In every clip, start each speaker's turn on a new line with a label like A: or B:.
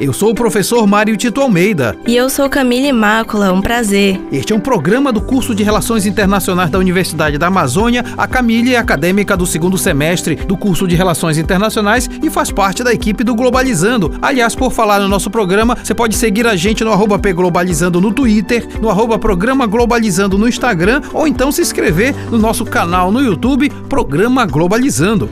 A: Eu sou o professor Mário Tito Almeida.
B: E eu sou Camille Mácula, um prazer.
A: Este é um programa do curso de Relações Internacionais da Universidade da Amazônia. A Camille é acadêmica do segundo semestre do curso de Relações Internacionais e faz parte da equipe do Globalizando. Aliás, por falar no nosso programa, você pode seguir a gente no arroba Globalizando no Twitter, no arroba Programa Globalizando no Instagram ou então se inscrever no nosso canal no YouTube, Programa Globalizando.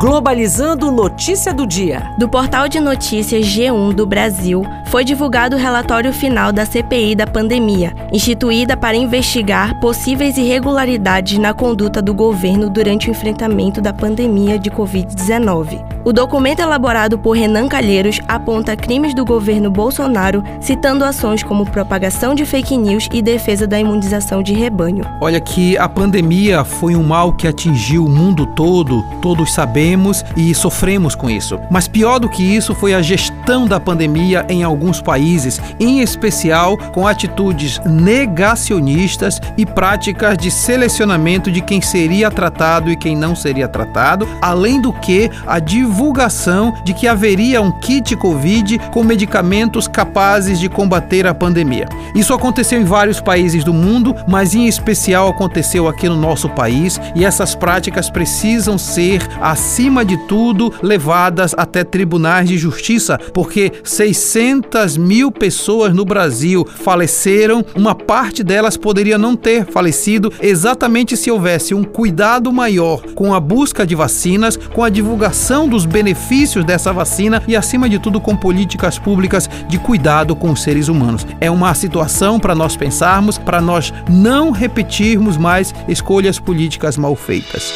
C: Globalizando Notícia do Dia.
B: Do portal de notícias G1 do Brasil, foi divulgado o relatório final da CPI da pandemia, instituída para investigar possíveis irregularidades na conduta do governo durante o enfrentamento da pandemia de Covid-19. O documento elaborado por Renan Calheiros aponta crimes do governo Bolsonaro, citando ações como propagação de fake news e defesa da imunização de rebanho.
A: Olha que a pandemia foi um mal que atingiu o mundo todo, todos sabemos e sofremos com isso. Mas pior do que isso foi a gestão da pandemia em alguns países, em especial com atitudes negacionistas e práticas de selecionamento de quem seria tratado e quem não seria tratado, além do que a divulgação de que haveria um kit Covid com medicamentos capazes de combater a pandemia. Isso aconteceu em vários países do mundo, mas em especial aconteceu aqui no nosso país e essas práticas precisam ser, acima de tudo, levadas até tribunais de justiça, porque 600 mil pessoas no Brasil faleceram, uma parte delas poderia não ter falecido exatamente se houvesse um cuidado maior com a busca de vacinas, com a divulgação dos os benefícios dessa vacina e, acima de tudo, com políticas públicas de cuidado com os seres humanos. É uma situação para nós pensarmos, para nós não repetirmos mais escolhas políticas mal feitas.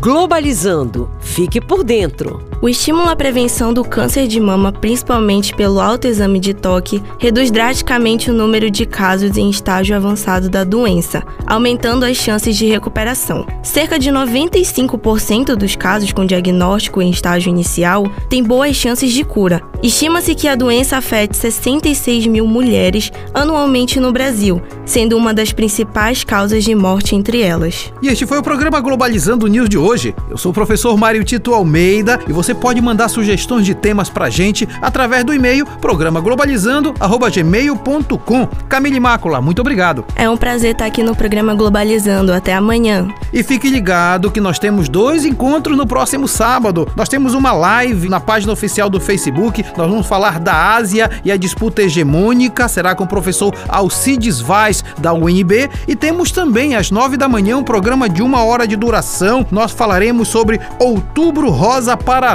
C: Globalizando. Fique por dentro.
B: O estímulo à prevenção do câncer de mama, principalmente pelo autoexame de toque, reduz drasticamente o número de casos em estágio avançado da doença, aumentando as chances de recuperação. Cerca de 95% dos casos com diagnóstico em estágio inicial têm boas chances de cura. Estima-se que a doença afete 66 mil mulheres anualmente no Brasil, sendo uma das principais causas de morte entre elas.
A: E este foi o programa Globalizando News de hoje. Eu sou o professor Mário Tito Almeida e você você pode mandar sugestões de temas pra gente através do e-mail programaglobalizando@gmail.com. Camille Mácula, muito obrigado.
B: É um prazer estar aqui no programa Globalizando. Até amanhã.
A: E fique ligado que nós temos dois encontros no próximo sábado. Nós temos uma live na página oficial do Facebook. Nós vamos falar da Ásia e a disputa hegemônica. Será com o professor Alcides Vaz, da UNB. E temos também, às nove da manhã, um programa de uma hora de duração. Nós falaremos sobre Outubro Rosa para